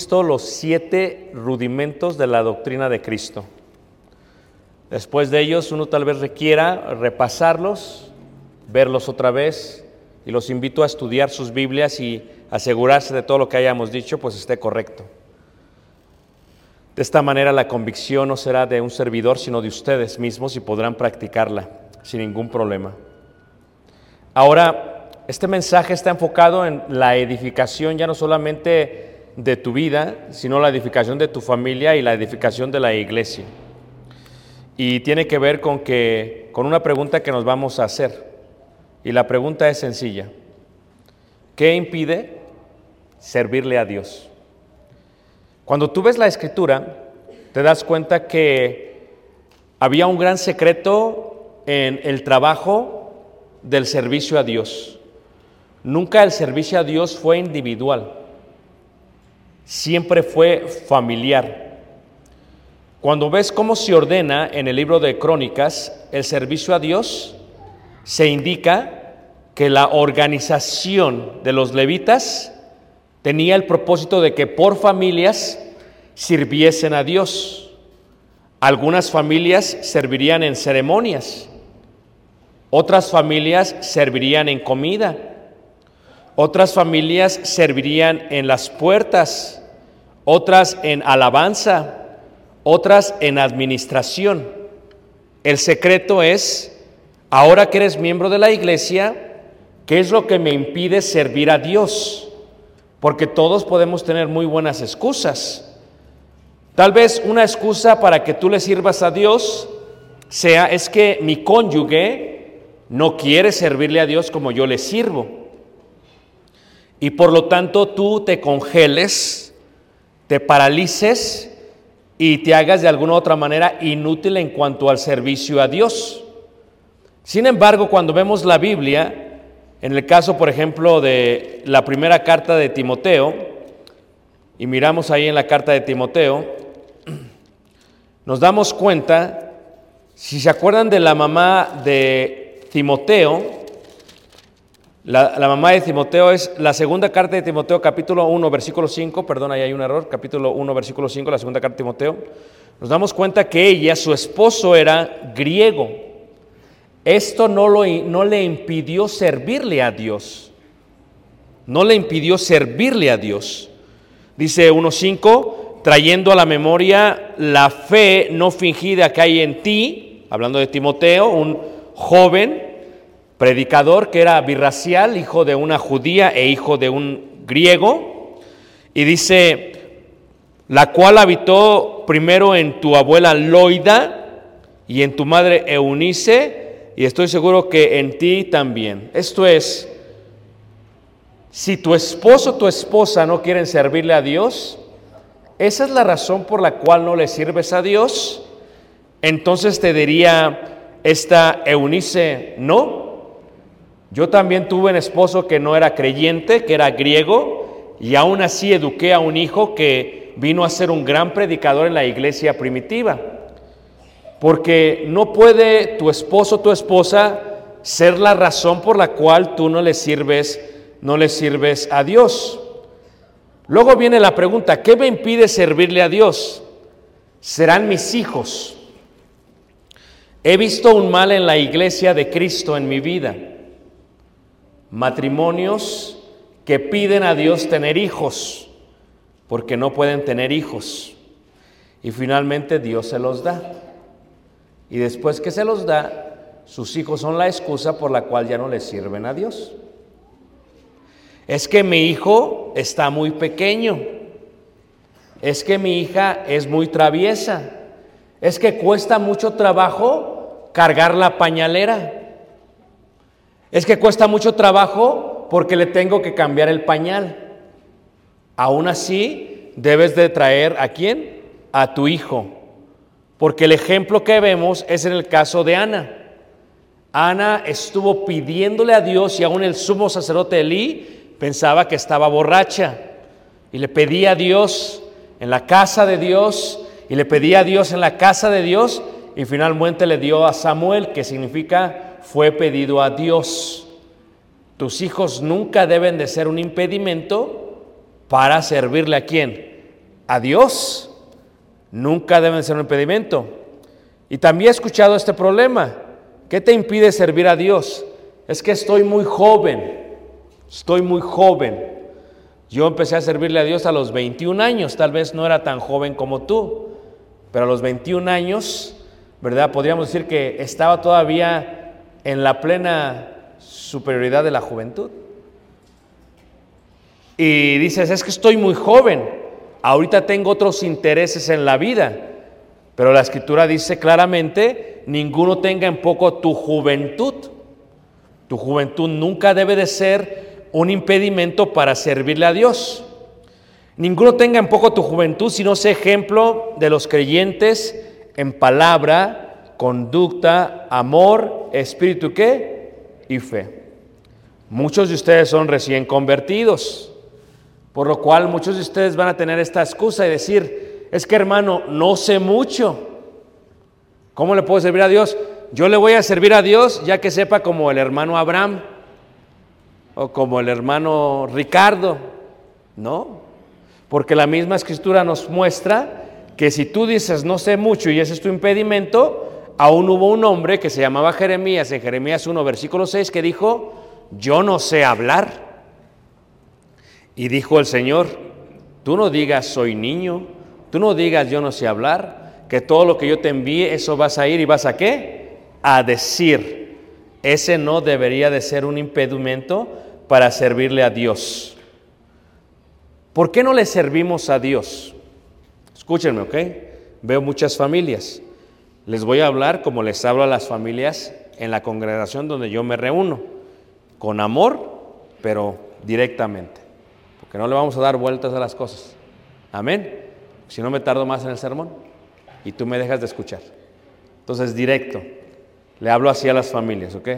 visto los siete rudimentos de la doctrina de Cristo. Después de ellos, uno tal vez requiera repasarlos, verlos otra vez, y los invito a estudiar sus Biblias y asegurarse de todo lo que hayamos dicho, pues esté correcto. De esta manera la convicción no será de un servidor, sino de ustedes mismos y podrán practicarla sin ningún problema. Ahora, este mensaje está enfocado en la edificación ya no solamente de tu vida, sino la edificación de tu familia y la edificación de la iglesia. Y tiene que ver con que con una pregunta que nos vamos a hacer. Y la pregunta es sencilla. ¿Qué impide servirle a Dios? Cuando tú ves la escritura, te das cuenta que había un gran secreto en el trabajo del servicio a Dios. Nunca el servicio a Dios fue individual, siempre fue familiar. Cuando ves cómo se ordena en el libro de Crónicas el servicio a Dios, se indica que la organización de los levitas tenía el propósito de que por familias sirviesen a Dios. Algunas familias servirían en ceremonias, otras familias servirían en comida, otras familias servirían en las puertas, otras en alabanza, otras en administración. El secreto es, ahora que eres miembro de la iglesia, ¿qué es lo que me impide servir a Dios? Porque todos podemos tener muy buenas excusas. Tal vez una excusa para que tú le sirvas a Dios sea es que mi cónyuge no quiere servirle a Dios como yo le sirvo. Y por lo tanto tú te congeles, te paralices y te hagas de alguna u otra manera inútil en cuanto al servicio a Dios. Sin embargo, cuando vemos la Biblia, en el caso, por ejemplo, de la primera carta de Timoteo, y miramos ahí en la carta de Timoteo, nos damos cuenta, si se acuerdan de la mamá de Timoteo, la, mamá de Timoteo es la segunda carta de Timoteo, capítulo 1, versículo 5, perdón, ahí hay un error, capítulo 1, versículo 5, la segunda carta de Timoteo. Nos damos cuenta que ella, su esposo era griego. Esto no, lo, no le impidió servirle a Dios. No le impidió servirle a Dios. Dice 1.5, trayendo a la memoria la fe no fingida que hay en ti, hablando de Timoteo, un joven predicador que era birracial, hijo de una judía e hijo de un griego. Y dice, la cual habitó primero en tu abuela Loida y en tu madre Eunice, y estoy seguro que en ti también. Esto es, si tu esposo o tu esposa no quieren servirle a Dios, esa es la razón por la cual no le sirves a Dios, entonces te diría esta Eunice, no. Yo también tuve un esposo que no era creyente, que era griego, y aún así eduqué a un hijo que vino a ser un gran predicador en la iglesia primitiva. Porque no puede tu esposo o tu esposa ser la razón por la cual tú no le sirves, no le sirves a Dios. Luego viene la pregunta, ¿qué me impide servirle a Dios? Serán mis hijos. He visto un mal en la iglesia de Cristo en mi vida. Matrimonios que piden a Dios tener hijos porque no pueden tener hijos. Y finalmente Dios se los da. Y después que se los da, sus hijos son la excusa por la cual ya no le sirven a Dios. Es que mi hijo está muy pequeño. Es que mi hija es muy traviesa. Es que cuesta mucho trabajo cargar la pañalera. Es que cuesta mucho trabajo porque le tengo que cambiar el pañal. Aún así, debes de traer a quién? A tu hijo. Porque el ejemplo que vemos es en el caso de Ana. Ana estuvo pidiéndole a Dios y aún el sumo sacerdote Elí pensaba que estaba borracha. Y le pedía a Dios en la casa de Dios y le pedía a Dios en la casa de Dios y finalmente le dio a Samuel, que significa fue pedido a Dios. Tus hijos nunca deben de ser un impedimento para servirle a quién? A Dios. Nunca deben ser un impedimento. Y también he escuchado este problema. ¿Qué te impide servir a Dios? Es que estoy muy joven. Estoy muy joven. Yo empecé a servirle a Dios a los 21 años. Tal vez no era tan joven como tú. Pero a los 21 años, ¿verdad? Podríamos decir que estaba todavía en la plena superioridad de la juventud. Y dices, es que estoy muy joven, ahorita tengo otros intereses en la vida, pero la escritura dice claramente, ninguno tenga en poco tu juventud. Tu juventud nunca debe de ser un impedimento para servirle a Dios. Ninguno tenga en poco tu juventud, sino sea ejemplo de los creyentes en palabra, conducta, amor, espíritu qué y fe. Muchos de ustedes son recién convertidos, por lo cual muchos de ustedes van a tener esta excusa y decir, es que hermano, no sé mucho. ¿Cómo le puedo servir a Dios? Yo le voy a servir a Dios ya que sepa como el hermano Abraham o como el hermano Ricardo. No, porque la misma escritura nos muestra que si tú dices no sé mucho y ese es tu impedimento, aún hubo un hombre que se llamaba Jeremías en Jeremías 1, versículo 6, que dijo, yo no sé hablar. Y dijo el Señor, tú no digas soy niño, tú no digas yo no sé hablar, que todo lo que yo te envíe, eso vas a ir y vas a qué? A decir. Ese no debería de ser un impedimento para servirle a Dios. ¿Por qué no le servimos a Dios? Escúchenme, ¿ok? Veo muchas familias. Les voy a hablar como les hablo a las familias en la congregación donde yo me reúno, con amor, pero directamente, porque no le vamos a dar vueltas a las cosas. Amén. Si no me tardo más en el sermón y tú me dejas de escuchar. Entonces, directo, le hablo así a las familias, ¿ok?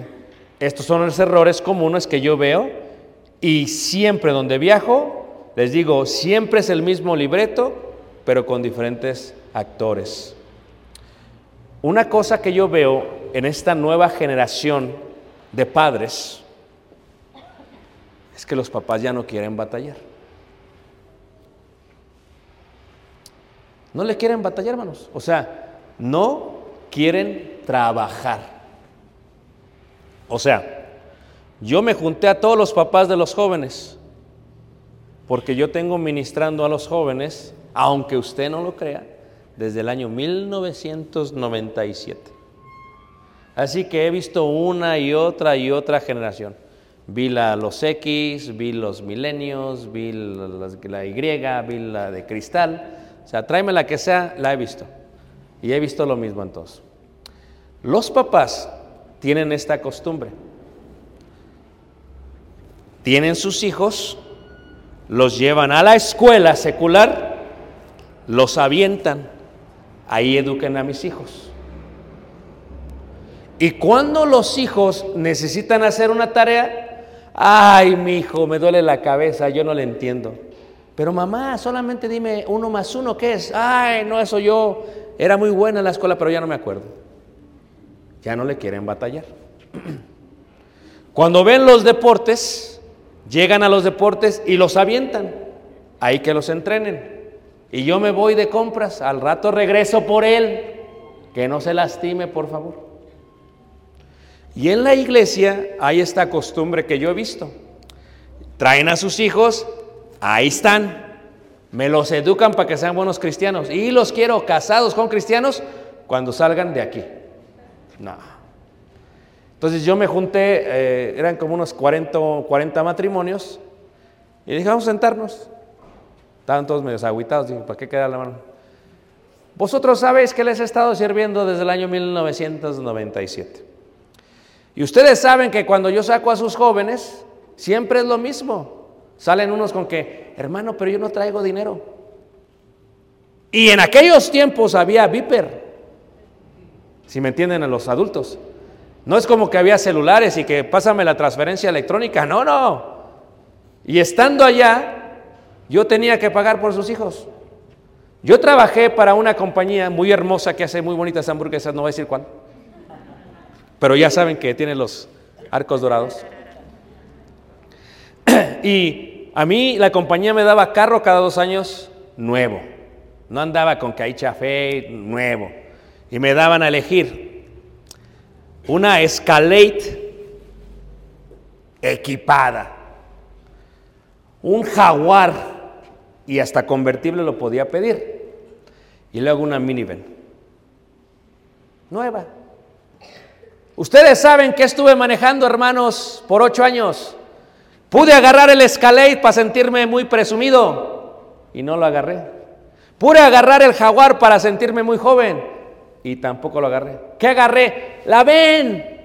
Estos son los errores comunes que yo veo y siempre donde viajo, les digo, siempre es el mismo libreto, pero con diferentes actores. Una cosa que yo veo en esta nueva generación de padres es que los papás ya no quieren batallar. No le quieren batallar, hermanos. O sea, no quieren trabajar. O sea, yo me junté a todos los papás de los jóvenes, porque yo tengo ministrando a los jóvenes, aunque usted no lo crea, desde el año 1997. Así que he visto una y otra y otra generación. Vi la, los X, vi los milenios, vi la, Y, vi la de cristal. O sea, tráeme la que sea, la he visto. Y he visto lo mismo en todos. Los papás tienen esta costumbre. Tienen sus hijos, los llevan a la escuela secular, los avientan. Ahí eduquen a mis hijos. Y cuando los hijos necesitan hacer una tarea, ay, mi hijo, me duele la cabeza, yo no le entiendo. Pero mamá, solamente dime uno más uno, ¿qué es? Ay, no, eso yo era muy buena en la escuela, pero ya no me acuerdo. Ya no le quieren batallar. Cuando ven los deportes, llegan a los deportes y los avientan. Ahí que los entrenen. Y yo me voy de compras, al rato regreso por él. Que no se lastime, por favor. Y en la iglesia hay esta costumbre que yo he visto. Traen a sus hijos, ahí están. Me los educan para que sean buenos cristianos. Y los quiero casados con cristianos cuando salgan de aquí. No. Entonces yo me junté, eh, eran como unos 40, o 40 matrimonios. Y dije, vamos a sentarnos. Estaban todos medio agüitados. Dije, ¿para qué queda la mano? Vosotros sabéis que les he estado sirviendo desde el año 1997. Y ustedes saben que cuando yo saco a sus jóvenes, siempre es lo mismo. Salen unos con que, hermano, pero yo no traigo dinero. Y en aquellos tiempos había Viper, si me entienden a los adultos. No es como que había celulares y que pásame la transferencia electrónica, no, no. Y estando allá, yo tenía que pagar por sus hijos. Yo trabajé para una compañía muy hermosa que hace muy bonitas hamburguesas, no voy a decir cuál. Pero ya saben que tiene los arcos dorados. Y a mí la compañía me daba carro cada dos años nuevo. No andaba con que nuevo. Y me daban a elegir una Escalade equipada, un Jaguar y hasta convertible lo podía pedir. Y luego una minivan nueva. Ustedes saben que estuve manejando, hermanos, por ocho años. Pude agarrar el Escalade para sentirme muy presumido y no lo agarré. Pude agarrar el Jaguar para sentirme muy joven y tampoco lo agarré. ¿Qué agarré? La ven.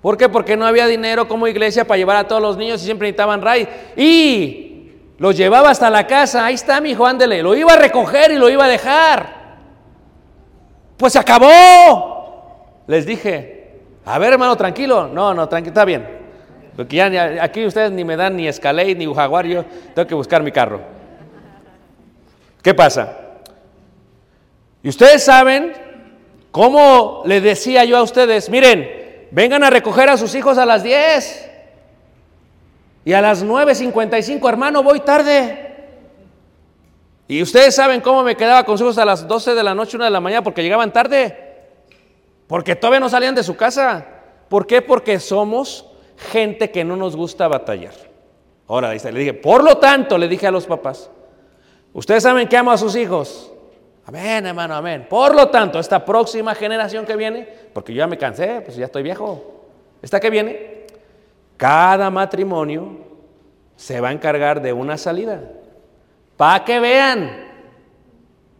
¿Por qué? Porque no había dinero como iglesia para llevar a todos los niños y siempre necesitaban ride. Y los llevaba hasta la casa. Ahí está, mi hijo, ándele. Lo iba a recoger y lo iba a dejar. Pues se acabó. Les dije, a ver, hermano, tranquilo. No, no, tranquilo, está bien. Porque ya, aquí ustedes ni me dan ni Escalade ni Jaguar, yo tengo que buscar mi carro. ¿Qué pasa? Y ustedes saben cómo les decía yo a ustedes, miren, vengan a recoger a sus hijos a las 10 y a las 9.55, hermano, voy tarde. Y ustedes saben cómo me quedaba con sus hijos a las 12 de la noche, 1 de la mañana, porque llegaban tarde. Porque todavía no salían de su casa. ¿Por qué? Porque somos gente que no nos gusta batallar. Ahora, le dije, por lo tanto, le dije a los papás, ustedes saben que amo a sus hijos. Amén, hermano, amén. Por lo tanto, esta próxima generación que viene, porque yo ya me cansé, pues ya estoy viejo. Esta que viene, cada matrimonio se va a encargar de una salida. Para que vean,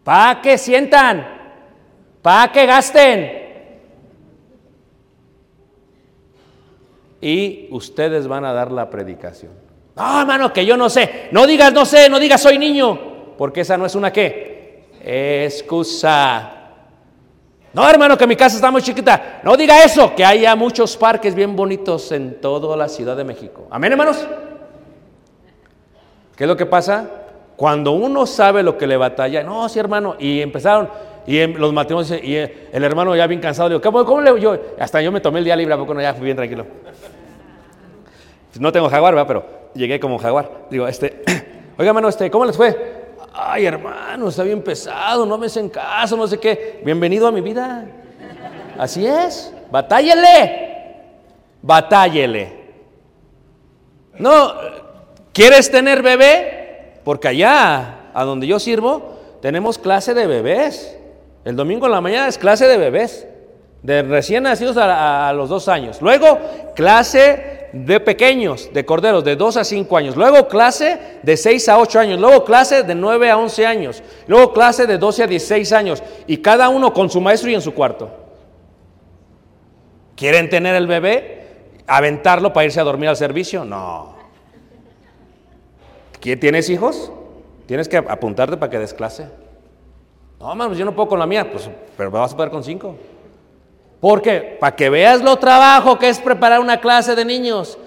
para que sientan, para que gasten. Y ustedes van a dar la predicación. No, hermano, que yo no sé. No digas no sé, no digas soy niño. Porque esa no es una qué. Excusa. No, hermano, que mi casa está muy chiquita. No diga eso, que haya muchos parques bien bonitos en toda la Ciudad de México. Amén, hermanos. ¿Qué es lo que pasa? Cuando uno sabe lo que le batalla, no, sí, hermano, y empezaron, y en los matrimonios, y eh, el hermano ya bien cansado, digo, ¿cómo, cómo le yo? Hasta yo me tomé el día libre, ¿a poco no? Ya fui bien tranquilo. No tengo jaguar, ¿verdad? Pero llegué como jaguar. Digo, este, oiga, hermano, este, ¿cómo les fue? Ay, hermano, está bien pesado, no me hacen caso, no sé qué. Bienvenido a mi vida. Así es, batállele, batállele. No, ¿quieres tener bebé? Porque allá, a donde yo sirvo, tenemos clase de bebés. El domingo en la mañana es clase de bebés. de recién nacidos a, a- a los dos años. Luego, clase de pequeños, de corderos, de 2 a 5 años. Luego, clase de 6 a 8 años. Luego, clase de 9 a 11 años. Luego, clase de 12 a 16 años. Y cada uno con su maestro y en su cuarto. ¿Quieren tener el bebé? ¿Aventarlo para irse a dormir al servicio? No. ¿Quién- ¿Tienes hijos? Tienes que apuntarte para que des clase. No, mano, pues yo no puedo con la mía, pues, pero vas a poder con cinco. ¿Por qué? Para que veas lo trabajo que es preparar una clase de niños.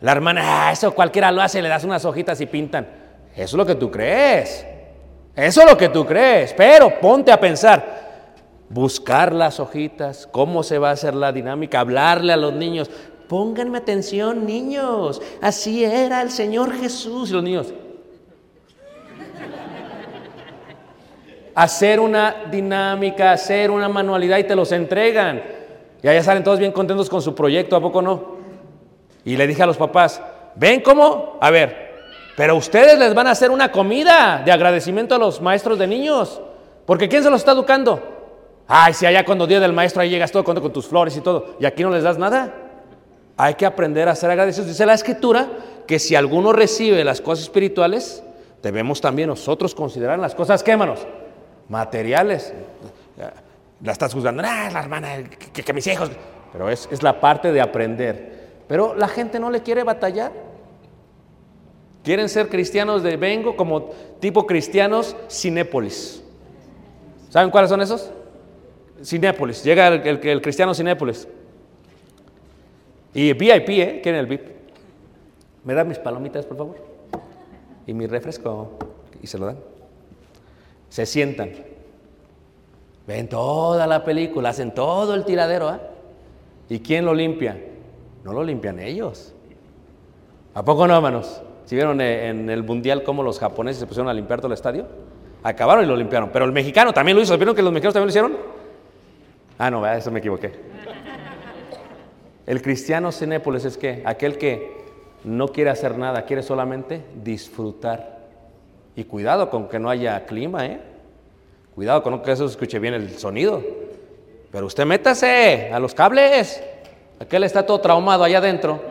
La hermana, "Ah, eso cualquiera lo hace, le das unas hojitas y pintan. Eso es lo que tú crees. Eso es lo que tú crees. Pero ponte a pensar, buscar las hojitas, cómo se va a hacer la dinámica, hablarle a los niños. Pónganme atención, niños. Así era el Señor Jesús. Y los niños. Hacer una dinámica, hacer una manualidad y te los entregan. Y allá salen todos bien contentos con su proyecto, ¿a poco no? Y le dije a los papás, ¿ven cómo? A ver, pero ustedes les van a hacer una comida de agradecimiento a los maestros de niños. Porque ¿quién se los está educando? Ay, si allá cuando día del maestro ahí llegas todo con tus flores y todo, y aquí no les das nada. Hay que aprender a ser agradecidos. Dice la escritura que si alguno recibe las cosas espirituales, debemos también nosotros considerar las cosas, ¿qué, hermanos? Materiales. La estás juzgando, ah, la hermana, que, que mis hijos. Pero es, es la parte de aprender. Pero la gente no le quiere batallar. Quieren ser cristianos de vengo, como tipo cristianos Cinépolis. ¿Saben cuáles son esos? Cinépolis. Llega el, el- cristiano Cinépolis. Y VIP, ¿eh? ¿Quieren el VIP? ¿Me dan mis palomitas, por favor? Y mi refresco. Y se lo dan. Se sientan. Ven toda la película, hacen todo el tiradero, ¿ah? ¿Y quién lo limpia? No lo limpian ellos. ¿A poco no, hermanos? ¿Si vieron eh, en el mundial cómo los japoneses se pusieron a limpiar todo el estadio? Acabaron y lo limpiaron. Pero el mexicano también lo hizo. ¿Vieron que los mexicanos también lo hicieron? Ah, no, eso me equivoqué. El cristiano Cinépolis es que aquel que no quiere hacer nada, quiere solamente disfrutar. Y cuidado con que no haya clima, ¿eh? Cuidado con que eso escuche bien el sonido. Pero usted métase a los cables. Aquel está todo traumado allá adentro.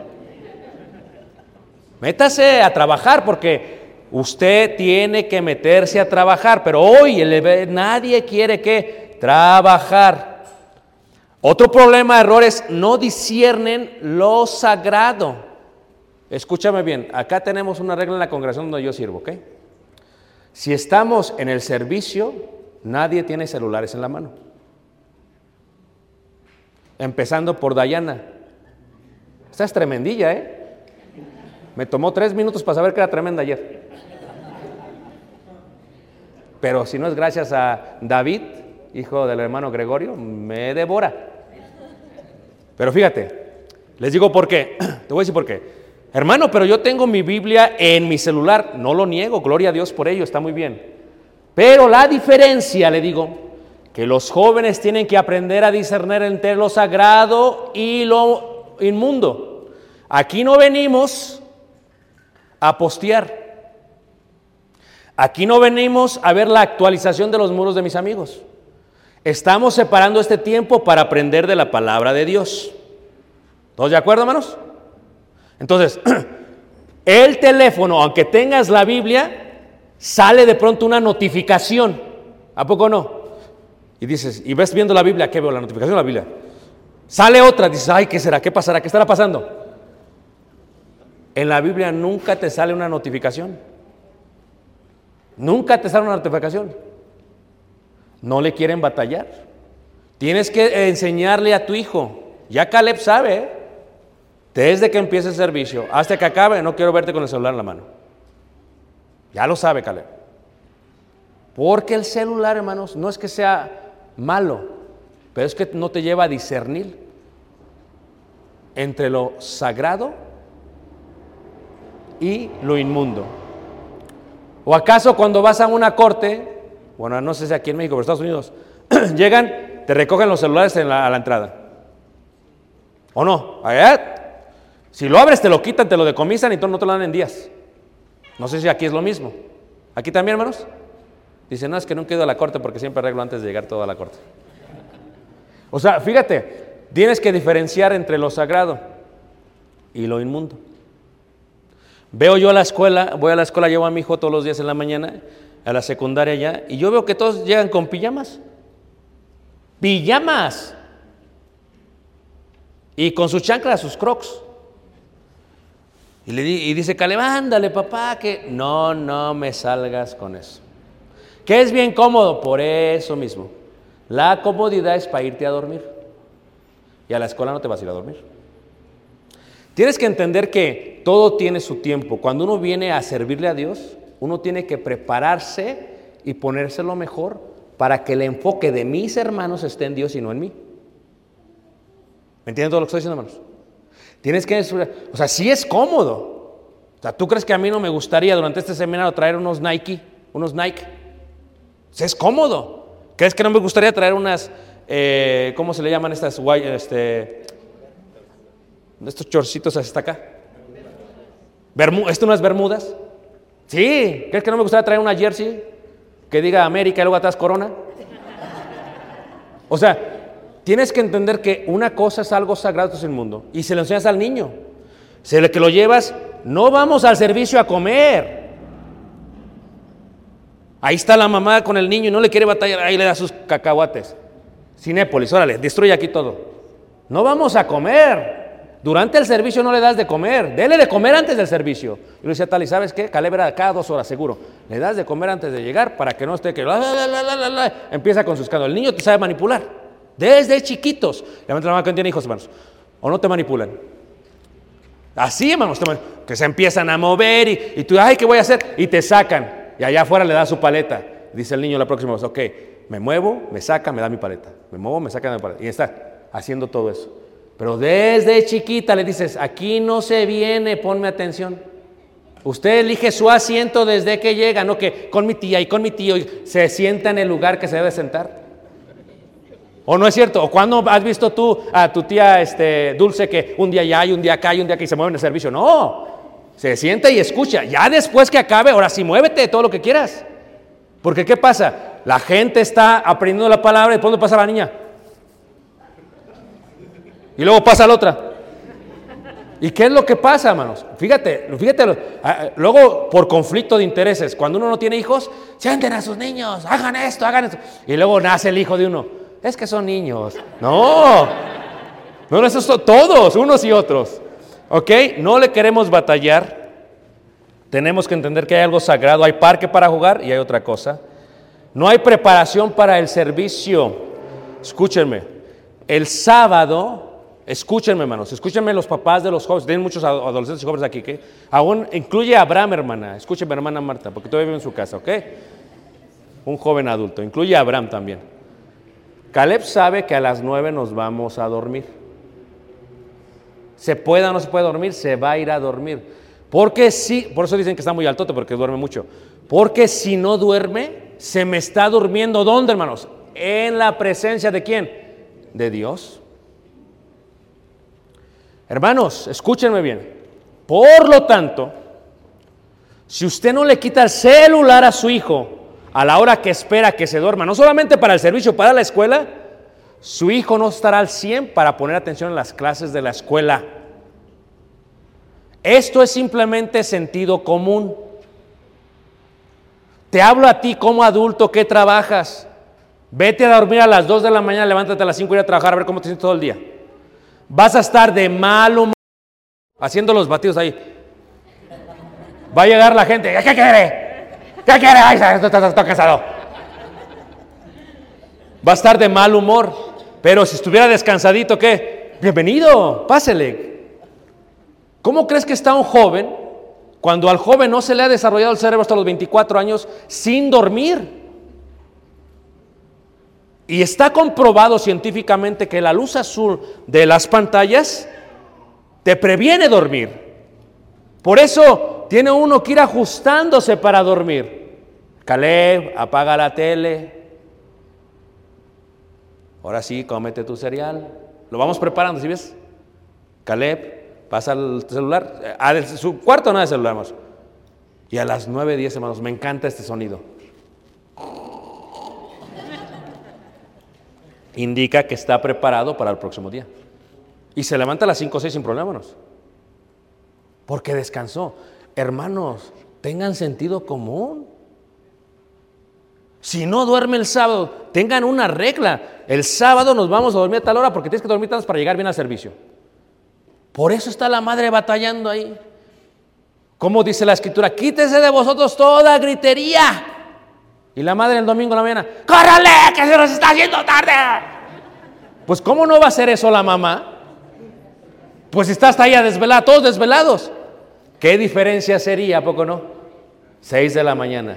Métase a trabajar porque usted tiene que meterse a trabajar. Pero hoy nadie quiere que trabajar. Otro problema de error es no disciernen lo sagrado. Escúchame bien, acá tenemos una regla en la congregación donde yo sirvo, ¿ok? Si estamos en el servicio, nadie tiene celulares en la mano. Empezando por Dayana. Esta es tremendilla, ¿eh? Me tomó tres minutos para saber que era tremenda ayer. Pero si no es gracias a David, hijo del hermano Gregorio, me devora. Pero fíjate, les digo por qué. Te voy a decir por qué. Hermano, pero yo tengo mi Biblia en mi celular. No lo niego, gloria a Dios por ello, está muy bien. Pero la diferencia, le digo, que los jóvenes tienen que aprender a discernir entre lo sagrado y lo inmundo. Aquí no venimos a postear. Aquí no venimos a ver la actualización de los muros de mis amigos. Estamos separando este tiempo para aprender de la palabra de Dios. ¿Todos de acuerdo, hermanos? Entonces, el teléfono, aunque tengas la Biblia, sale de pronto una notificación. ¿A poco no? Y dices, y ves viendo la Biblia, ¿qué veo? La notificación de la Biblia. Sale otra, dices, ay, ¿qué será? ¿Qué pasará? ¿Qué estará pasando? En la Biblia nunca te sale una notificación. Nunca te sale una notificación. No le quieren batallar. Tienes que enseñarle a tu hijo. Ya Caleb sabe, ¿eh? desde que empiece el servicio hasta que acabe, no quiero verte con el celular en la mano. Ya lo sabe Caleb. Porque el celular, hermanos, no es que sea malo, pero es que no te lleva a discernir entre lo sagrado y lo inmundo. ¿O acaso cuando vas a una corte, bueno, no sé si aquí en México, pero Estados Unidos, llegan, te recogen los celulares a la entrada? ¿O no? Allá, si lo abres, te lo quitan, te lo decomisan y no te lo dan en días. No sé si aquí es lo mismo. ¿Aquí también, hermanos? Dicen, no, es que nunca he ido a la corte porque siempre arreglo antes de llegar todo a la corte. O sea, fíjate, tienes que diferenciar entre lo sagrado y lo inmundo. Veo yo a la escuela, voy a la escuela, llevo a mi hijo todos los días en la mañana, a la secundaria ya, y yo veo que todos llegan con pijamas. Pijamas. Y con sus chanclas, sus crocs. Y, le di- y dice Caleb, ándale papá, que no, no me salgas con eso. Que es bien cómodo, por eso mismo. La comodidad es para irte a dormir. Y a la escuela no te vas a ir a dormir. Tienes que entender que todo tiene su tiempo. Cuando uno viene a servirle a Dios, uno tiene que prepararse y ponerse lo mejor para que el enfoque de mis hermanos esté en Dios y no en mí. ¿Me entienden todo lo que estoy diciendo, hermanos? Tienes que, o sea, sí es cómodo. O sea, ¿tú crees que a mí no me gustaría durante este seminario traer unos Nike, unos Nike? Sea, es cómodo. ¿Crees que no me gustaría traer unas, eh, ¿cómo se le llaman estas, este, estos chorcitos hasta acá? Bermu- ¿Esto no es Bermudas? Sí. ¿Crees que no me gustaría traer una jersey que diga América y luego atrás Corona? O sea, tienes que entender que una cosa es algo sagrado, es el mundo. Y se lo enseñas al niño. Se le que lo llevas, no vamos al servicio a comer. Ahí está la mamá con el niño y no le quiere batallar, ahí le da sus cacahuates. Cinépolis, órale, destruye aquí todo. No vamos a comer. Durante el servicio no le das de comer. Dele de comer antes del servicio. Y decía tal, ¿y sabes qué? Caleb era cada dos horas, seguro. Le das de comer antes de llegar para que no esté que... la, empieza con sus escándalos. El niño te sabe manipular. Desde chiquitos. La mano que tiene hijos, hermanos. O no te manipulan. Así, hermanos, que se empiezan a mover y, y tú, ay, ¿qué voy a hacer? Y te sacan. Y allá afuera le da su paleta. Dice el niño la próxima vez, ok, me muevo, me saca, me da mi paleta. Me muevo, me saca, me da mi paleta. Y está haciendo todo eso. Pero desde chiquita le dices, aquí no se viene, ponme atención. Usted elige su asiento desde que llega, no que con mi tía y con mi tío y se sienta en el lugar que se debe sentar. ¿O no es cierto? ¿O cuando has visto tú a tu tía este, Dulce que un día ya hay, un día acá y un día que se mueve en el servicio? No, se sienta y escucha. Ya después que acabe, ahora sí muévete todo lo que quieras. Porque ¿qué pasa? La gente está aprendiendo la palabra y ¿por dónde pasa la niña? Y luego pasa la otra. ¿Y qué es lo que pasa, hermanos? Fíjate, fíjate, lo- ah, luego por conflicto de intereses, cuando uno no tiene hijos, sienten a sus niños, hagan esto, hagan esto. Y luego nace el hijo de uno. Es que son niños. No, no, no, esos son todos, unos y otros. ¿Ok? No le queremos batallar. Tenemos que entender que hay algo sagrado, hay parque para jugar y hay otra cosa. No hay preparación para el servicio. Escúchenme, el sábado, escúchenme hermanos, escúchenme los papás de los jóvenes, tienen muchos ado- adolescentes y jóvenes aquí, que aún incluye a Abraham, hermana, escúchenme hermana Marta, porque todavía vive en su casa, ¿ok? Un joven adulto, incluye a Abraham también. Caleb sabe que a las nueve nos vamos a dormir. Se pueda o no se puede dormir, se va a ir a dormir. Porque si, por eso dicen que está muy altote, porque duerme mucho. Porque si no duerme, se me está durmiendo. ¿Dónde, hermanos? En la presencia de quién? De Dios. Hermanos, escúchenme bien. Por lo tanto, si usted no le quita el celular a su hijo a la hora que espera que se duerma, no solamente para el servicio, para la escuela, su hijo no estará al 100 para poner atención en las clases de la escuela. Esto es simplemente sentido común. Te hablo a ti como adulto que trabajas. Vete a dormir a las 2 de la mañana, levántate a las 5 y ir a trabajar a ver cómo te sientes todo el día. Vas a estar de mal humor haciendo los batidos ahí. Va a llegar la gente. ¿Qué quiere? ¿Qué quiere? Ay, estoy- estoy cansado. Va a estar de mal humor. Pero si estuviera descansadito, ¿qué? Bienvenido, pásele. ¿Cómo crees que está un joven cuando al joven no se le ha desarrollado el cerebro hasta los 24 años sin dormir? Y está comprobado científicamente que la luz azul de las pantallas te previene dormir. Por eso tiene uno que ir ajustándose para dormir. Caleb, apaga la tele. Ahora sí, cómete tu cereal. Lo vamos preparando, ¿sí ves? Caleb, pasa el celular. eh, a su cuarto nada de celular, hermanos. Y a las 9.10, hermanos, me encanta este sonido. indica que está preparado para el próximo día. Y se levanta a las 5 o 6 sin problemas. Porque descansó. Hermanos, tengan sentido común. Si no duerme el sábado, tengan una regla. El sábado nos vamos a dormir a tal hora porque tienes que dormir tantas para llegar bien al servicio. Por eso está la madre batallando ahí. Como dice la escritura, quítese de vosotros toda gritería. Y la madre el domingo en la mañana, ¡córrale, que se nos está haciendo tarde! Pues ¿cómo no va a hacer eso la mamá? Pues está hasta allá desvelada, todos desvelados. ¿Qué diferencia sería, ¿a poco no? Seis de la mañana.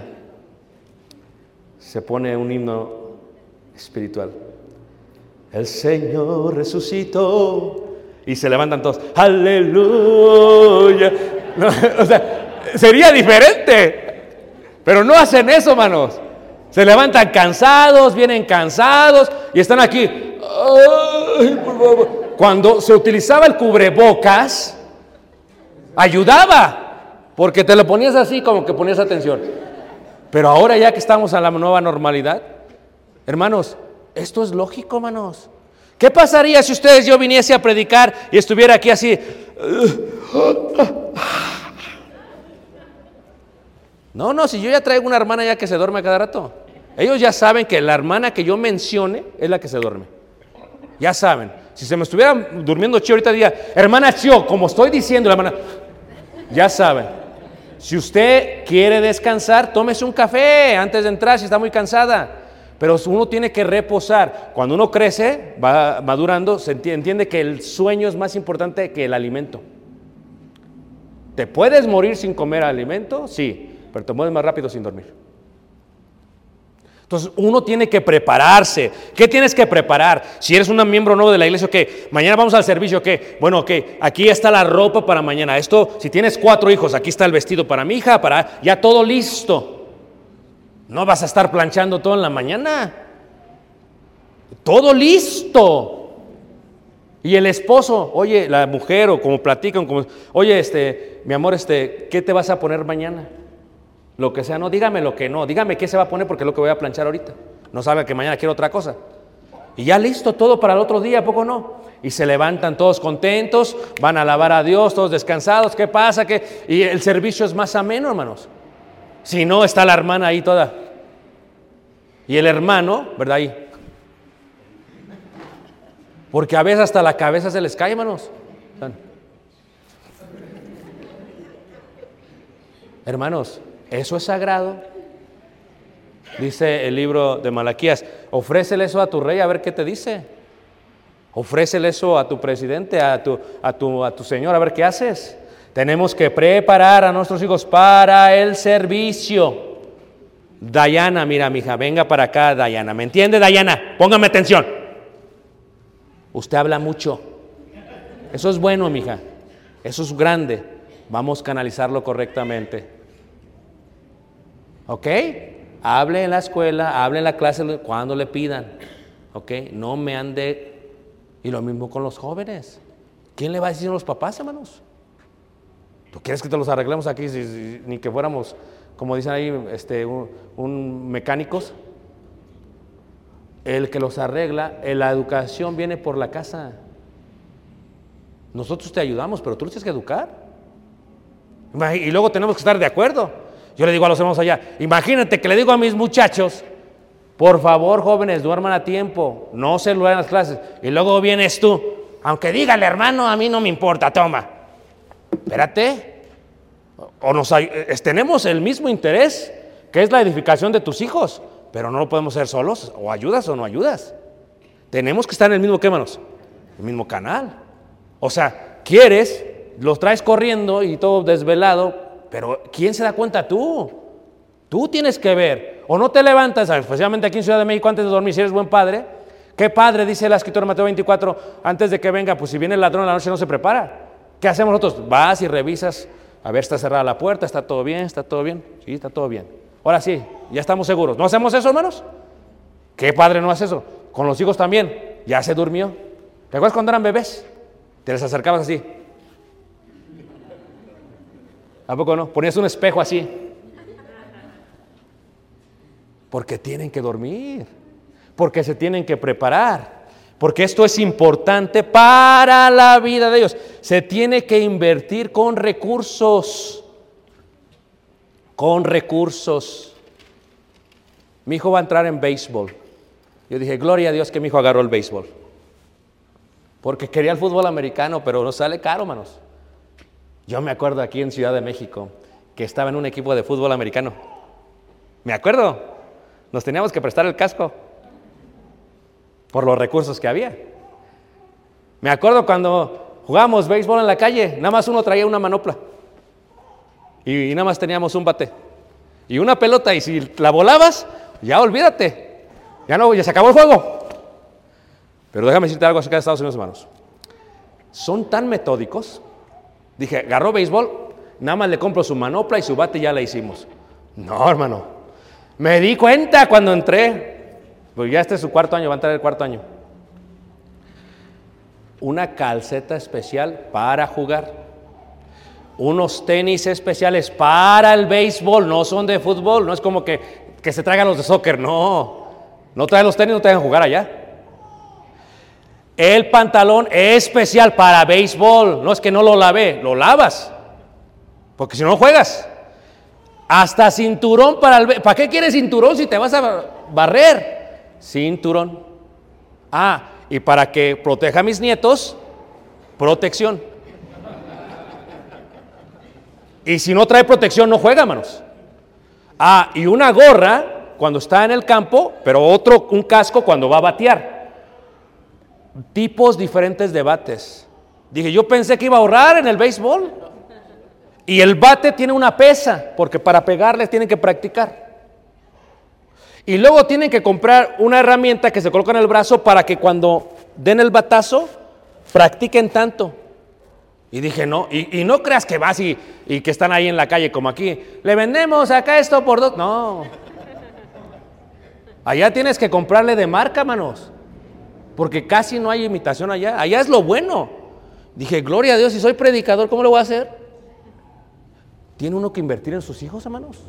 Se pone un himno espiritual. El Señor resucitó. Y se levantan todos. Aleluya. O sea, sería diferente. Pero no hacen eso, manos. Se levantan cansados, vienen cansados y están aquí. Cuando se utilizaba el cubrebocas, ayudaba, porque te lo ponías así como que ponías atención. Pero ahora ya que estamos a la nueva normalidad, hermanos, esto es lógico, hermanos. ¿Qué pasaría si ustedes yo viniese a predicar y estuviera aquí así? No, no, si yo ya traigo una hermana ya que se duerme cada rato. Ellos ya saben que la hermana que yo mencione es la que se duerme. Ya saben. Si se me estuviera durmiendo Chio ahorita diría, hermana Chio, como estoy diciendo, la hermana, ya saben. Si usted quiere descansar, tómese un café antes de entrar si está muy cansada. Pero uno tiene que reposar. Cuando uno crece, va madurando, se enti- entiende que el sueño es más importante que el alimento. ¿Te puedes morir sin comer alimento? Sí, pero te mueres más rápido sin dormir. Entonces uno tiene que prepararse. ¿Qué tienes que preparar? Si eres un miembro nuevo de la iglesia, ¿qué? Mañana vamos al servicio, ¿qué? Bueno, ok, aquí está la ropa para mañana. Esto, si tienes cuatro hijos, aquí está el vestido para mi hija, para ya todo listo. No vas a estar planchando todo en la mañana. Todo listo. Y el esposo, oye, la mujer o como platican, como, oye, este, mi amor, este, ¿qué te vas a poner mañana? Lo que sea, no, dígame lo que no, dígame qué se va a poner porque es lo que voy a planchar ahorita. No sabe que mañana quiero otra cosa. Y ya listo todo para el otro día, ¿a poco no? Y se levantan todos contentos, van a alabar a Dios, todos descansados. ¿Qué pasa? ¿Qué? Y el servicio es más ameno, hermanos. Si no, está la hermana ahí toda. Y el hermano, ¿verdad? Ahí. Porque a veces hasta la cabeza se les cae, hermanos. Hermanos, eso es sagrado. Dice el libro de Malaquías, ofrécele eso a tu rey a ver qué te dice. Ofrécele eso a tu presidente, a tu, a tu, a tu señor, a ver qué haces. Tenemos que preparar a nuestros hijos para el servicio. Dayana, mira, mija, venga para acá, Dayana. ¿Me entiende, Dayana? Póngame atención. Usted habla mucho. Eso es bueno, mija. Eso es grande. Vamos a canalizarlo correctamente. ¿Ok? Hable en la escuela, hable en la clase cuando le pidan. ¿Ok? No me ande. Y lo mismo con los jóvenes. ¿Quién le va a decir a los papás, hermanos? ¿Tú quieres que te los arreglemos aquí ni que fuéramos, como dicen ahí, este, un, mecánicos? El que los arregla, eh, la educación viene por la casa. Nosotros te ayudamos, pero tú los tienes que educar. Y luego tenemos que estar de acuerdo. Yo le digo a los hermanos allá, imagínate que le digo a mis muchachos, por favor jóvenes, duerman a tiempo, no se en las clases. Y luego vienes tú, aunque dígale hermano, a mí no me importa, toma. Espérate. O nos, es- tenemos el mismo interés, que es la edificación de tus hijos, pero no lo podemos hacer solos, o ayudas o no ayudas. Tenemos que estar en el mismo, ¿qué? El mismo canal. O sea, quieres, los traes corriendo y todo desvelado, pero ¿quién se da cuenta? Tú. Tú tienes que ver. O no te levantas, especialmente aquí en Ciudad de México, antes de dormir, si eres buen padre. ¿Qué padre, dice la escritura Mateo 24, antes de que venga? Pues si viene el ladrón en la noche no se prepara. ¿Qué hacemos nosotros? Vas y revisas, a ver, está cerrada la puerta, está todo bien, está todo bien. Sí, está todo bien. Ahora sí, ya estamos seguros. ¿No hacemos eso, hermanos? ¿Qué padre no hace eso? Con los hijos también. Ya se durmió. ¿Te acuerdas cuando eran bebés? Te les acercabas así. ¿A poco no? Ponías un espejo así. Porque tienen que dormir. porque se tienen que preparar, porque esto es importante para la vida de ellos. Se tiene que invertir con recursos, con recursos. Mi hijo va a entrar en béisbol. Yo dije, gloria a Dios que mi hijo agarró el béisbol. Porque quería el fútbol americano, pero no sale caro, manos. Yo me acuerdo aquí en Ciudad de México que estaba en un equipo de fútbol americano. Me acuerdo, nos teníamos que prestar el casco por los recursos que había. Me acuerdo cuando jugábamos béisbol en la calle, nada más uno traía una manopla y, y nada más teníamos un bate y una pelota y si la volabas, ya olvídate, ya no, ya se acabó el juego. Pero déjame decirte algo acerca de Estados Unidos, hermanos. Son tan metódicos. Dije, agarró béisbol, nada más le compro su manopla y su bate y ya la hicimos. No, hermano. Me di cuenta cuando entré. Pues ya este es su cuarto año, va a entrar el cuarto año. Una calceta especial para jugar. Unos tenis especiales para el béisbol, no son de fútbol, no es como que, que se traigan los de soccer, no. No traen los tenis, no te dejan jugar allá. El pantalón es especial para béisbol, no es que no lo lavé, lo lavas, porque si no juegas. Hasta cinturón para el... ¿Para qué quieres cinturón si te vas a barrer? Cinturón. Ah, y para que proteja a mis nietos, protección. Y si no trae protección, no juega, manos. Ah, y una gorra cuando está en el campo, pero otro, un casco cuando va a batear. Tipos diferentes de bates. Dije, yo pensé que iba a ahorrar en el béisbol. Y el bate tiene una pesa, porque para pegarles tienen que practicar. Y luego tienen que comprar una herramienta que se coloca en el brazo para que cuando den el batazo, practiquen tanto. Y dije, no, y, no creas que vas y, que están ahí en la calle como aquí. Le vendemos acá esto por dos. No. Allá tienes que comprarle de marca, manos. Porque casi no hay imitación allá. Allá es lo bueno. Dije, gloria a Dios, si soy predicador, ¿cómo lo voy a hacer? ¿Tiene uno que invertir en sus hijos, hermanos?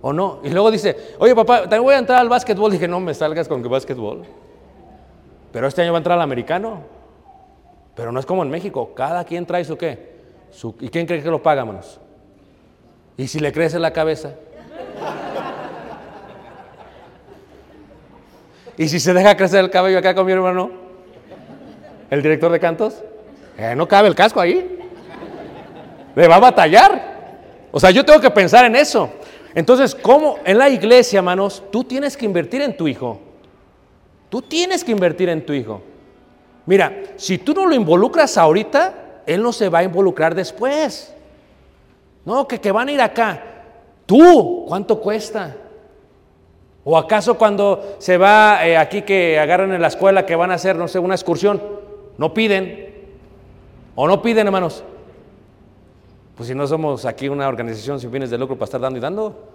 ¿O no? Y luego dice, oye papá, también voy a entrar al básquetbol. Dije, no me salgas con que básquetbol. Pero este año va a entrar al americano. Pero no es como en México, cada quien trae su qué. ¿Y quién cree que lo paga, hermanos? ¿Y si le crece la cabeza? ¿Y si se deja crecer el cabello acá con mi hermano? ¿El director de cantos? Eh, no cabe el casco ahí. Le va a batallar. O sea, yo tengo que pensar en eso. Entonces, ¿cómo en la iglesia, hermanos, tú tienes que invertir en tu hijo? Tú tienes que invertir en tu hijo. Mira, si tú no lo involucras ahorita, él no se va a involucrar después. No, que, que van a ir acá. Tú, ¿cuánto cuesta? ¿O acaso cuando se va eh, aquí que agarran en la escuela que van a hacer, no sé, una excursión, no piden? ¿O no piden, hermanos? Pues si no somos aquí una organización sin fines de lucro para estar dando y dando.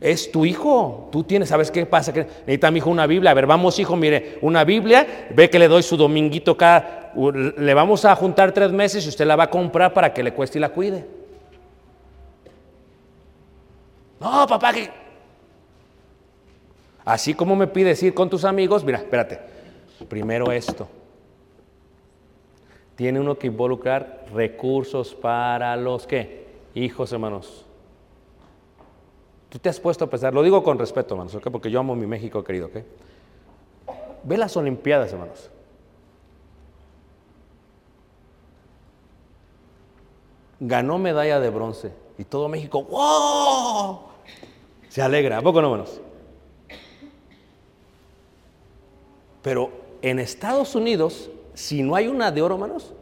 Es tu hijo. Tú tienes, ¿sabes qué pasa? Que necesita mi hijo una Biblia. A ver, vamos, hijo, mire, una Biblia. Ve que le doy su dominguito cada. Le vamos a juntar tres meses y usted la va a comprar para que le cueste y la cuide. No, papá, que. Así como me pides ir con tus amigos, mira, espérate. Primero esto. Tiene uno que involucrar recursos para los que, hijos, hermanos. Tú te has puesto a pensar, lo digo con respeto, hermanos, ¿okay? porque yo amo mi México querido, ¿ok? Ve las Olimpiadas, hermanos. Ganó medalla de bronce y todo México, ¡wow! Se alegra, ¿a poco no, hermanos? Pero en Estados Unidos, si no hay una de oro, hermanos,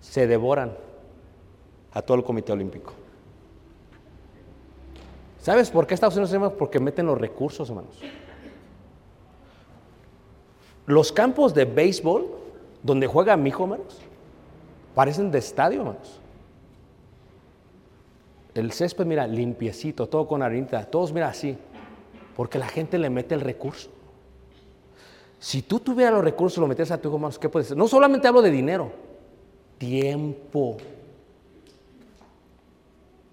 se devoran a todo el Comité Olímpico. ¿Sabes por qué Estados Unidos llama? Porque meten los recursos, hermanos. Los campos de béisbol donde juega mi hijo, hermanos, parecen de estadio, hermanos. El césped, mira, limpiecito, todo con harinita, todos, mira, así, porque la gente le mete el recurso. Si tú tuvieras los recursos, lo metes a tu hijo, hermanos, ¿qué puedes hacer? No solamente hablo de dinero, tiempo.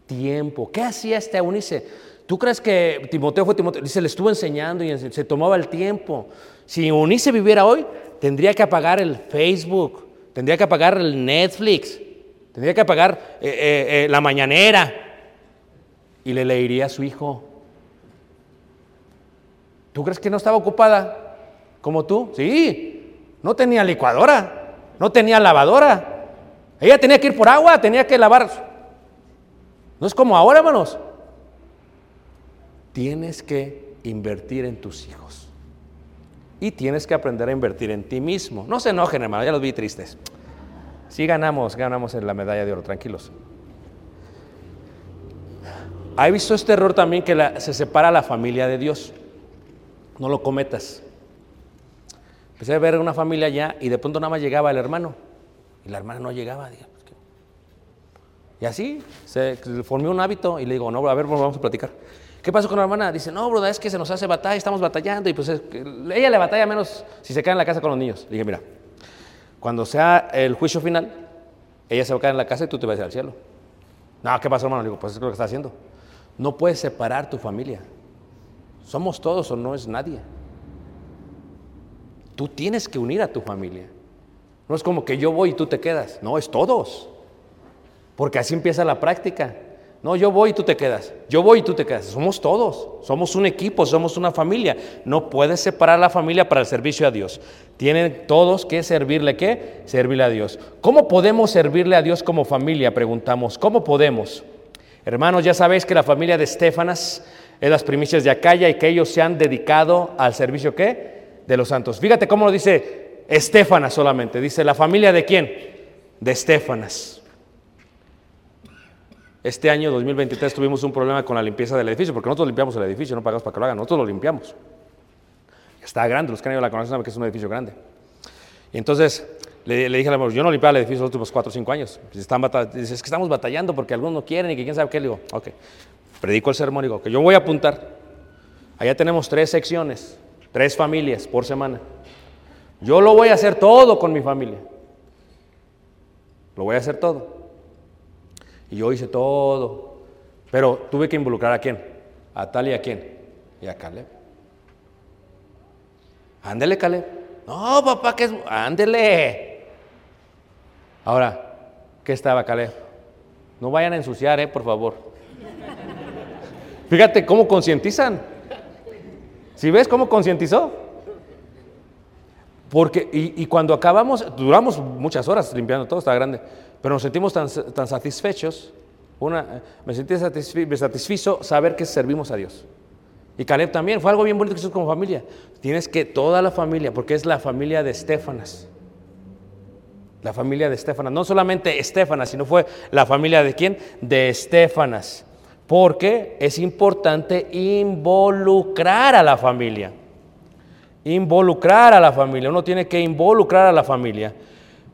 Tiempo. ¿Qué hacía este Eunice? ¿Tú crees que Timoteo fue Timoteo? Dice, le estuvo enseñando y se tomaba el tiempo. Si Eunice viviera hoy, tendría que apagar el Facebook, tendría que apagar el Netflix, tendría que apagar eh, eh, eh, la mañanera y le leería a su hijo. ¿Tú crees que no estaba ocupada como tú? Sí, no tenía licuadora, no tenía lavadora. Ella tenía que ir por agua, tenía que lavar. No es como ahora, hermanos. Tienes que invertir en tus hijos. Y tienes que aprender a invertir en ti mismo. No se enojen, hermano, ya los vi tristes. Sí ganamos, ganamos en la medalla de oro, tranquilos. ¿Ha visto este error también que se separa la familia de Dios? No lo cometas. Empecé a ver una familia allá y de pronto nada más llegaba el hermano y la hermana no llegaba. Pues. Y así se formó un hábito y le digo, no, a ver, vamos a platicar. ¿Qué pasó con la hermana? Dice, no, broda, es que se nos hace batalla, estamos batallando y pues es que ella le batalla menos si se queda en la casa con los niños. Le dije, mira, cuando sea el juicio final, ella se va a quedar en la casa y tú te vas a ir al cielo. No, ¿qué pasó, hermano? Le digo, pues es lo que está haciendo. No puedes separar tu familia. Somos todos o no es nadie. Tú tienes que unir a tu familia. No es como que yo voy y tú te quedas. No, es todos. Porque así empieza la práctica. No, yo voy y tú te quedas. Yo voy y tú te quedas. Somos todos. Somos un equipo, somos una familia. No puedes separar la familia para el servicio a Dios. Tienen todos que servirle qué? Servirle a Dios. ¿Cómo podemos servirle a Dios como familia? Preguntamos. ¿Cómo podemos? Hermanos, ya sabéis que la familia de Estefanas es las primicias de Acaya y que ellos se han dedicado al servicio qué? De los santos. Fíjate cómo lo dice Estefanas solamente. Dice, ¿la familia de quién? De Estefanas. Este año 2023 tuvimos un problema con la limpieza del edificio, porque nosotros limpiamos el edificio, no pagamos para que lo hagan, nosotros lo limpiamos. Está grande, los que han ido a la conocen saben que es un edificio grande. Y entonces le, dije al hermano, yo no limpiaba el edificio los últimos 4 o 5 años. Están dice, es que estamos batallando porque algunos no quieren y que quién sabe qué. Le digo, ok, predico el sermón, digo, que yo voy a apuntar. Allá tenemos tres secciones, tres familias por semana. Yo lo voy a hacer todo con mi familia. Lo voy a hacer todo. Y yo hice todo. Pero tuve que involucrar a quién? A tal y a quién? Y a Caleb. Ándele, Caleb. No, papá, que es. Ándele. Ahora, ¿qué estaba Caleb? No vayan a ensuciar, eh, por favor. Fíjate cómo concientizan. ¿Si ves cómo concientizó? Porque, y, cuando acabamos, duramos muchas horas limpiando todo, estaba grande, pero nos sentimos tan, tan satisfechos. Una, me sentí satisfi- me satisfizo saber que servimos a Dios. Y Caleb también, fue algo bien bonito que hicimos como familia. Tienes que toda la familia, porque es la familia de Estefanas. La familia de Estefanas. No solamente Estefanas, sino fue la familia de quién? De Estefanas. Porque es importante involucrar a la familia. Involucrar a la familia. Uno tiene que involucrar a la familia.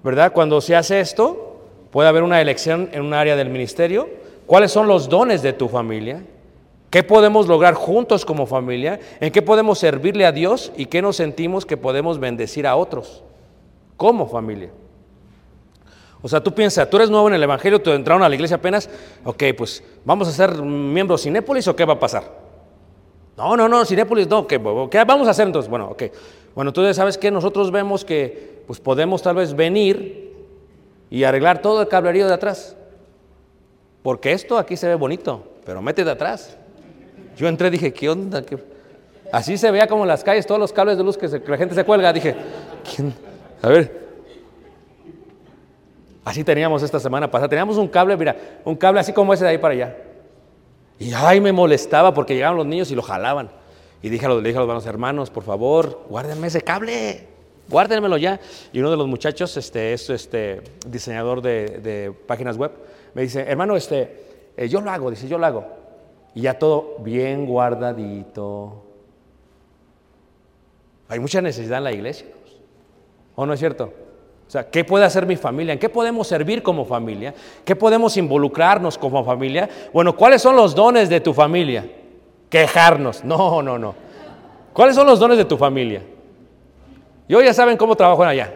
¿Verdad? Cuando se hace esto, puede haber una elección en un área del ministerio. ¿Cuáles son los dones de tu familia? ¿Qué podemos lograr juntos como familia? ¿En qué podemos servirle a Dios? ¿Y qué nos sentimos que podemos bendecir a otros como familia? O sea, tú piensas, tú eres nuevo en el Evangelio, te entraron a la iglesia apenas, ok, pues vamos a ser miembros Cinépolis o qué va a pasar? No, no, no, Cinépolis no, ¿qué, ¿qué vamos a hacer entonces? Bueno, ok. Bueno, entonces, ¿sabes qué? Nosotros vemos que pues podemos tal vez venir y arreglar todo el cablerío de atrás. Porque esto aquí se ve bonito, pero métete atrás. Yo entré y dije, ¿qué onda? ¿Qué? Así se veía como en las calles, todos los cables de luz que, que la gente se cuelga. Dije, ¿quién? A ver. Así teníamos esta semana pasada. Teníamos un cable, mira, un cable así como ese de ahí para allá. Y ay, me molestaba porque llegaban los niños y lo jalaban. Y dije le dije a los hermanos, por favor, guárdenme ese cable, guárdenmelo ya. Y uno de los muchachos, este, es este, diseñador de, de páginas web, me dice, hermano, este, eh, yo lo hago, dice, yo lo hago. Y ya todo bien guardadito. Hay mucha necesidad en la iglesia. ¿O no es cierto? O sea, ¿qué puede hacer mi familia? ¿En qué podemos servir como familia? ¿Qué podemos involucrarnos como familia? Bueno, ¿cuáles son los dones de tu familia? Quejarnos. No, no, no. ¿Cuáles son los dones de tu familia? Yo ya saben cómo trabajo en allá.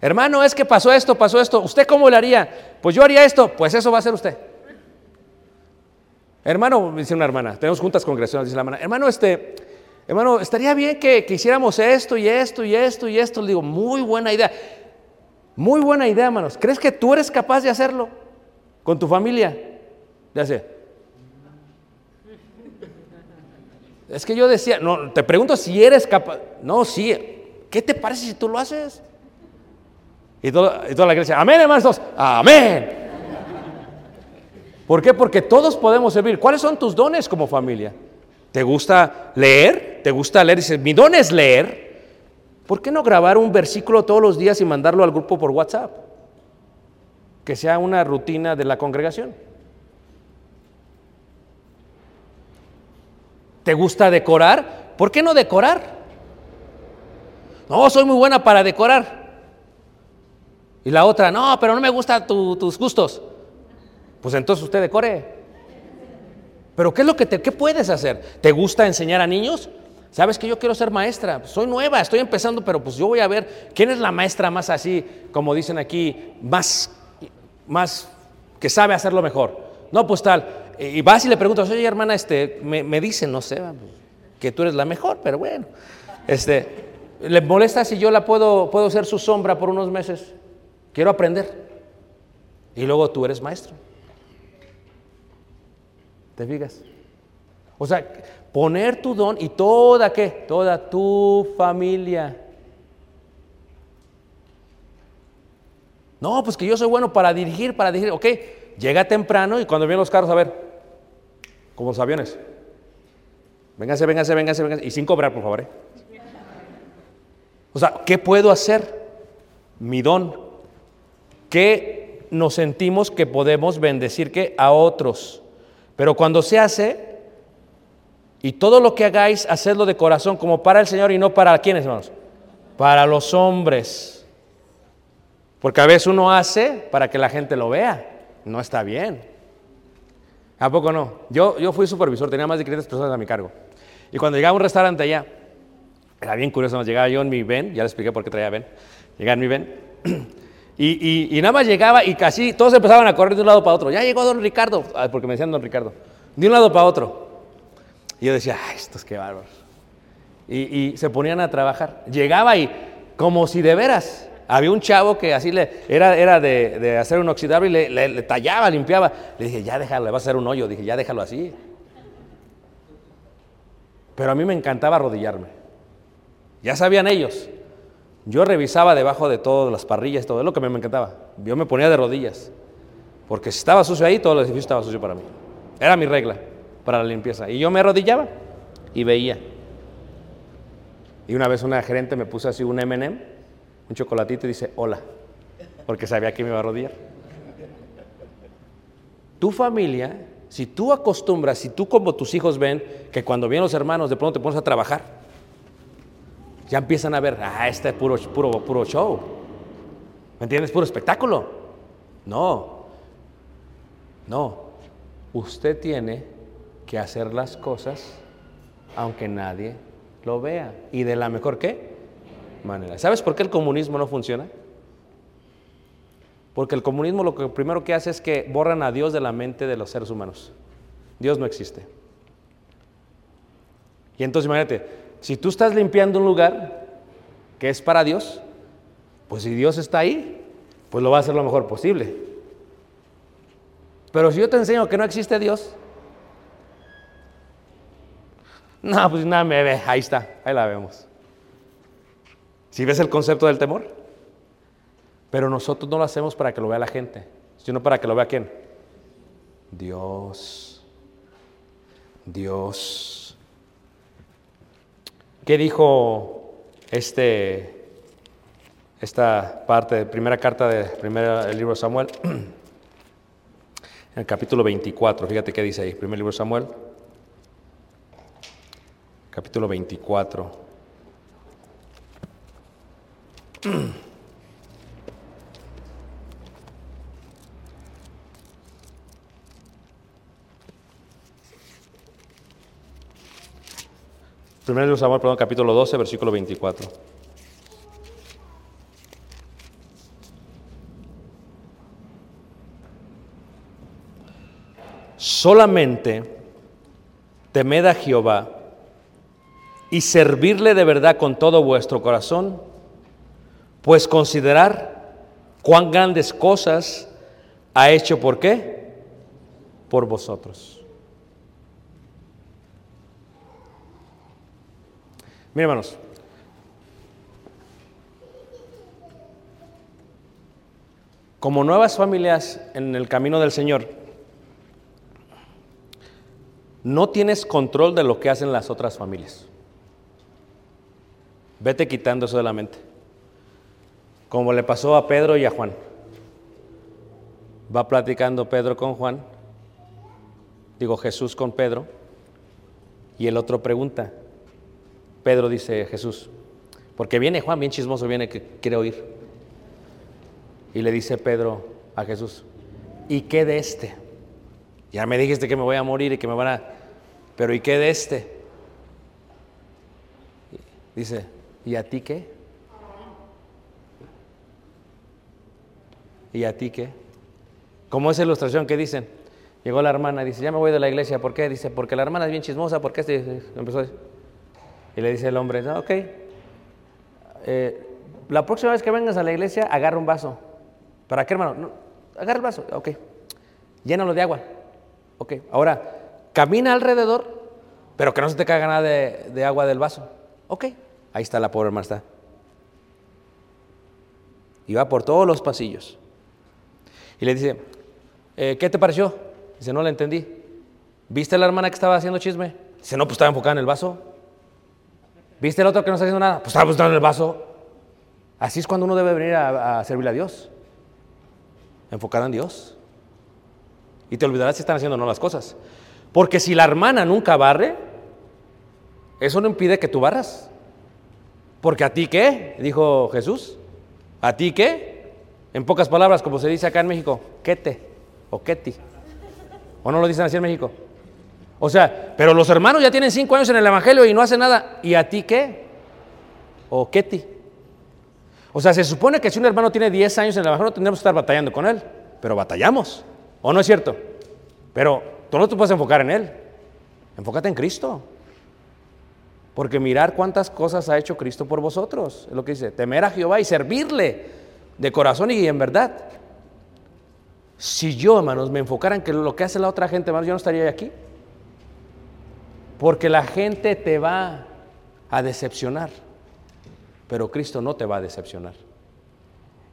Hermano, es que pasó esto, pasó esto. ¿Usted cómo le haría? Pues yo haría esto. Pues eso va a hacer usted. Hermano, dice una hermana, tenemos juntas congregaciones, dice la hermana, hermano, este, hermano, estaría bien que, que hiciéramos esto y esto y esto y esto. Le digo, muy buena idea. Muy buena idea, hermanos. ¿Crees que tú eres capaz de hacerlo con tu familia? Ya sé. Es que yo decía, no, te pregunto si eres capaz. No, sí. ¿Qué te parece si tú lo haces? Y, todo- y toda la iglesia, amén, hermanos, amén. ¿Por qué? Porque todos podemos servir. ¿Cuáles son tus dones como familia? ¿Te gusta leer? ¿Te gusta leer? Dices, mi don es leer. ¿Por qué no grabar un versículo todos los días y mandarlo al grupo por WhatsApp? Que sea una rutina de la congregación. ¿Te gusta decorar? ¿Por qué no decorar? No, soy muy buena para decorar. Y la otra, no, pero no me gustan tus gustos. Pues entonces usted decore. Pero ¿qué es lo que te, qué puedes hacer? ¿Te gusta enseñar a niños? Sabes que yo quiero ser maestra, soy nueva, estoy empezando, pero pues yo voy a ver quién es la maestra más así, como dicen aquí, más, más que sabe hacerlo mejor. No, pues tal. Y vas y le preguntas, oye hermana, este, me, me dicen, no sé, que tú eres la mejor, pero bueno. Este, ¿Le molesta si yo la puedo, puedo ser su sombra por unos meses? Quiero aprender. Y luego tú eres maestro. ¿Te fijas? O sea, poner tu don y toda qué? Toda tu familia. No, pues que yo soy bueno para dirigir, para dirigir. Ok, llega temprano y cuando vienen los carros, a ver, como los aviones. Véngase, véngase, véngase, véngase. Y sin cobrar, por favor. ¿eh? O sea, ¿qué puedo hacer? Mi don. ¿Qué nos sentimos que podemos bendecir que a otros? Pero cuando se hace, y todo lo que hagáis, hacedlo de corazón, como para el Señor y no para quiénes, hermanos? Para los hombres. Porque a veces uno hace para que la gente lo vea. No está bien. ¿A poco no? Yo, yo fui supervisor, tenía más de 500 personas a mi cargo. Y cuando llegaba a un restaurante allá, era bien curioso, llegaba yo en mi ven, ya le expliqué por qué traía ven, llegaba en mi ven, y, y- y nada más llegaba y casi todos empezaban a correr de un lado para otro. Ya llegó don Ricardo, porque me decían don Ricardo, de un lado para otro. Y yo decía, ay, estos qué bárbaros. Y, y se ponían a trabajar. Llegaba y como si de veras. Había un chavo que así le era, era de, de hacer un oxidable y le, le- tallaba, limpiaba. Le dije, ya déjalo, le vas a hacer un hoyo. Dije, ya déjalo así. Pero a mí me encantaba arrodillarme. Ya sabían ellos. Yo revisaba debajo de todas las parrillas, todo es lo que me encantaba. Yo me ponía de rodillas. Porque si estaba sucio ahí, todo el edificio estaba sucio para mí. Era mi regla para la limpieza. Y yo me arrodillaba y veía. Y una vez una gerente me puso así un M&M, un chocolatito y dice, hola, porque sabía que me iba a arrodillar. Tu familia, si tú acostumbras, si tú como tus hijos ven que cuando vienen los hermanos de pronto te pones a trabajar, ya empiezan a ver, ah, este es puro, puro, puro show. ¿Me entiendes? Puro espectáculo. No, no. Usted tiene que hacer las cosas aunque nadie lo vea. ¿Y de la mejor qué? Manera. ¿Sabes por qué el comunismo no funciona? Porque el comunismo lo que primero que hace es que borran a Dios de la mente de los seres humanos. Dios no existe. Y entonces imagínate, si tú estás limpiando un lugar que es para Dios, pues si Dios está ahí, pues lo va a hacer lo mejor posible. Pero si yo te enseño que no existe Dios, no, pues nada me ve, ahí está, ahí la vemos. Si ves el concepto del temor, pero nosotros no lo hacemos para que lo vea la gente, sino para que lo vea quién? Dios. Dios. ¿Qué dijo este, esta parte de primera carta del primer libro de Samuel? En el capítulo 24, fíjate qué dice ahí, primer libro de Samuel, capítulo 24. Primer libro de perdón, capítulo 12, versículo 24. solamente temed a Jehová y servirle de verdad con todo vuestro corazón, pues considerar cuán grandes cosas ha hecho por qué? Por vosotros. Miren, hermanos. Como nuevas familias en el camino del Señor, no tienes control de lo que hacen las otras familias. Vete quitando eso de la mente. Como le pasó a Pedro y a Juan. Va platicando Pedro con Juan, digo Jesús con Pedro, y el otro pregunta. Pedro dice Jesús, porque viene Juan bien chismoso, viene que quiere oír. Y le dice Pedro a Jesús, ¿y qué de este? Ya me dijiste que me voy a morir y que me van a... Pero ¿y qué de este? Dice, ¿y a ti qué? ¿Y a ti qué? Como esa ilustración que dicen, llegó la hermana y dice, ya me voy de la iglesia, ¿por qué? Dice, porque la hermana es bien chismosa, ¿por qué? Este? Empezó. Y le dice el hombre, no, ok, eh, la próxima vez que vengas a la iglesia, agarra un vaso. ¿Para qué, hermano? No, agarra el vaso, ok. Llénalo de agua. Ok, ahora camina alrededor, pero que no se te caiga nada de, de agua del vaso. Ok, ahí está la pobre hermana. Está. Y va por todos los pasillos. Y le dice, eh, ¿qué te pareció? Dice, no la entendí. ¿Viste la hermana que estaba haciendo chisme? Dice, no, pues estaba enfocada en el vaso. ¿Viste el otro que no está haciendo nada? Pues estaba buscando en el vaso. Así es cuando uno debe venir a, a servirle a Dios. Enfocado en Dios. Y te olvidarás si están haciendo o no las cosas. Porque si la hermana nunca barre, eso no impide que tú barras. Porque a ti qué, dijo Jesús. ¿A ti qué? En pocas palabras, como se dice acá en México, quete o queti. ¿O no lo dicen así en México? O sea, pero los hermanos ya tienen cinco años en el Evangelio y no hacen nada. ¿Y a ti qué? ¿O queti? O sea, se supone que si un hermano tiene 10 años en el Evangelio, tendremos que estar batallando con él. Pero batallamos. ¿O no es cierto? Pero tú no te puedes enfocar en él. Enfócate en Cristo. Porque mirar cuántas cosas ha hecho Cristo por vosotros. Es lo que dice, temer a Jehová y servirle de corazón y en verdad. Si yo, hermanos, me enfocara en que lo que hace la otra gente, hermanos, yo no estaría aquí. Porque la gente te va a decepcionar, pero Cristo no te va a decepcionar.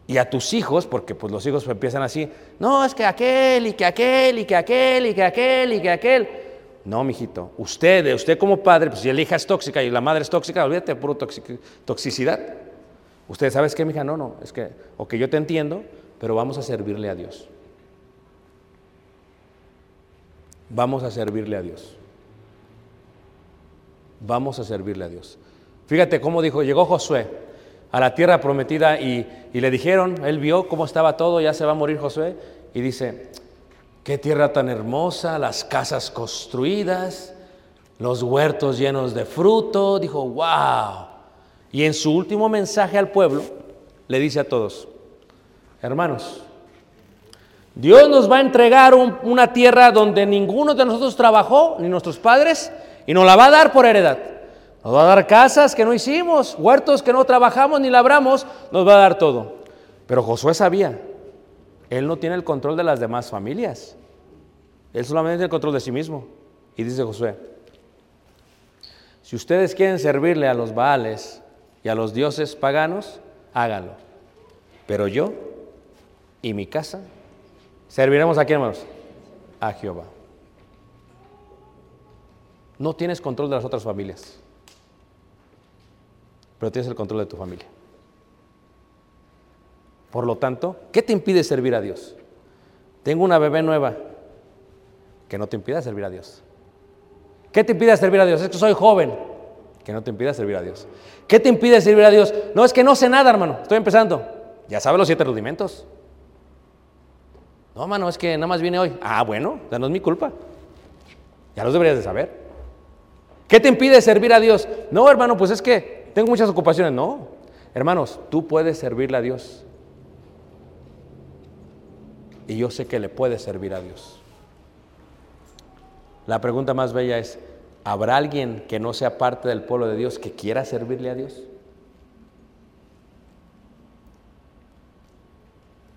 Y a tus hijos, porque pues los hijos empiezan así, no, es que aquel y que aquel y que aquel y que aquel y que aquel. No, mijito, usted, usted como padre, pues si la hija es tóxica y la madre es tóxica, olvídate, puro toxicidad. Usted, ¿sabes qué, mija? No, no, es que, ok, yo te entiendo, pero vamos a servirle a Dios. Vamos a servirle a Dios. Vamos a servirle a Dios. Fíjate cómo dijo, llegó Josué a la tierra prometida y, y, le dijeron, él vio cómo estaba todo, ya se va a morir Josué, y dice, qué tierra tan hermosa, las casas construidas, los huertos llenos de fruto, dijo, wow. Y en su último mensaje al pueblo, le dice a todos, hermanos, Dios nos va a entregar un, una tierra donde ninguno de nosotros trabajó, ni nuestros padres, y nos la va a dar por heredad. Nos va a dar casas que no hicimos, huertos que no trabajamos ni labramos, nos va a dar todo. Pero Josué sabía, él no tiene el control de las demás familias. Él solamente tiene el control de sí mismo. Y dice Josué, si ustedes quieren servirle a los Baales y a los dioses paganos, háganlo. Pero yo y mi casa serviremos a quién, hermanos? A Jehová. No tienes control de las otras familias, pero tienes el control de tu familia. Por lo tanto, ¿qué te impide servir a Dios? Tengo una bebé nueva que no te impida servir a Dios. ¿Qué te impide servir a Dios? Es que soy joven, que no te impida servir a Dios. ¿Qué te impide servir a Dios? No, es que no sé nada, hermano, estoy empezando. Ya sabes los siete rudimentos. No, hermano, es que nada más viene hoy. Ah, bueno, ya no es mi culpa. Ya los deberías de saber. ¿Qué te impide servir a Dios? No, hermano, pues es que tengo muchas ocupaciones. No, hermanos, tú puedes servirle a Dios. Y yo sé que le puedes servir a Dios. La pregunta más bella es, ¿habrá alguien que no sea parte del pueblo de Dios que quiera servirle a Dios?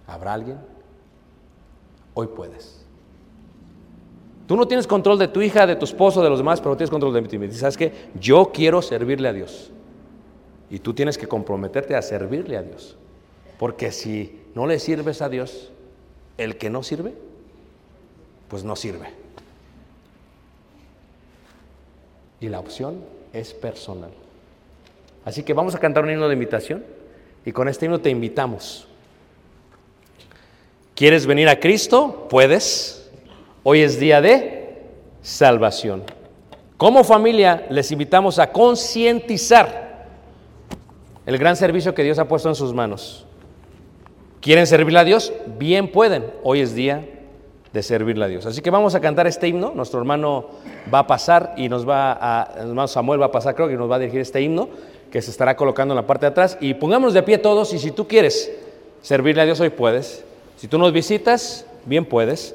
¿Habrá alguien? Hoy puedes. Tú no tienes control de tu hija, de tu esposo, de los demás, pero tienes control de ti. ¿Sabes qué? Yo quiero servirle a Dios. Y tú tienes que comprometerte a servirle a Dios. Porque si no le sirves a Dios, el que no sirve, pues no sirve. Y la opción es personal. Así que vamos a cantar un himno de invitación y con este himno te invitamos. ¿Quieres venir a Cristo? Puedes. Hoy es día de salvación. Como familia les invitamos a concientizar el gran servicio que Dios ha puesto en sus manos. ¿Quieren servirle a Dios? Bien pueden. Hoy es día de servirle a Dios. Así que vamos a cantar este himno. Nuestro hermano va a pasar y nos va a, hermano Samuel va a pasar, creo que nos va a dirigir este himno que se estará colocando en la parte de atrás. Y pongámonos de pie todos y si tú quieres servirle a Dios hoy puedes. Si tú nos visitas, bien puedes.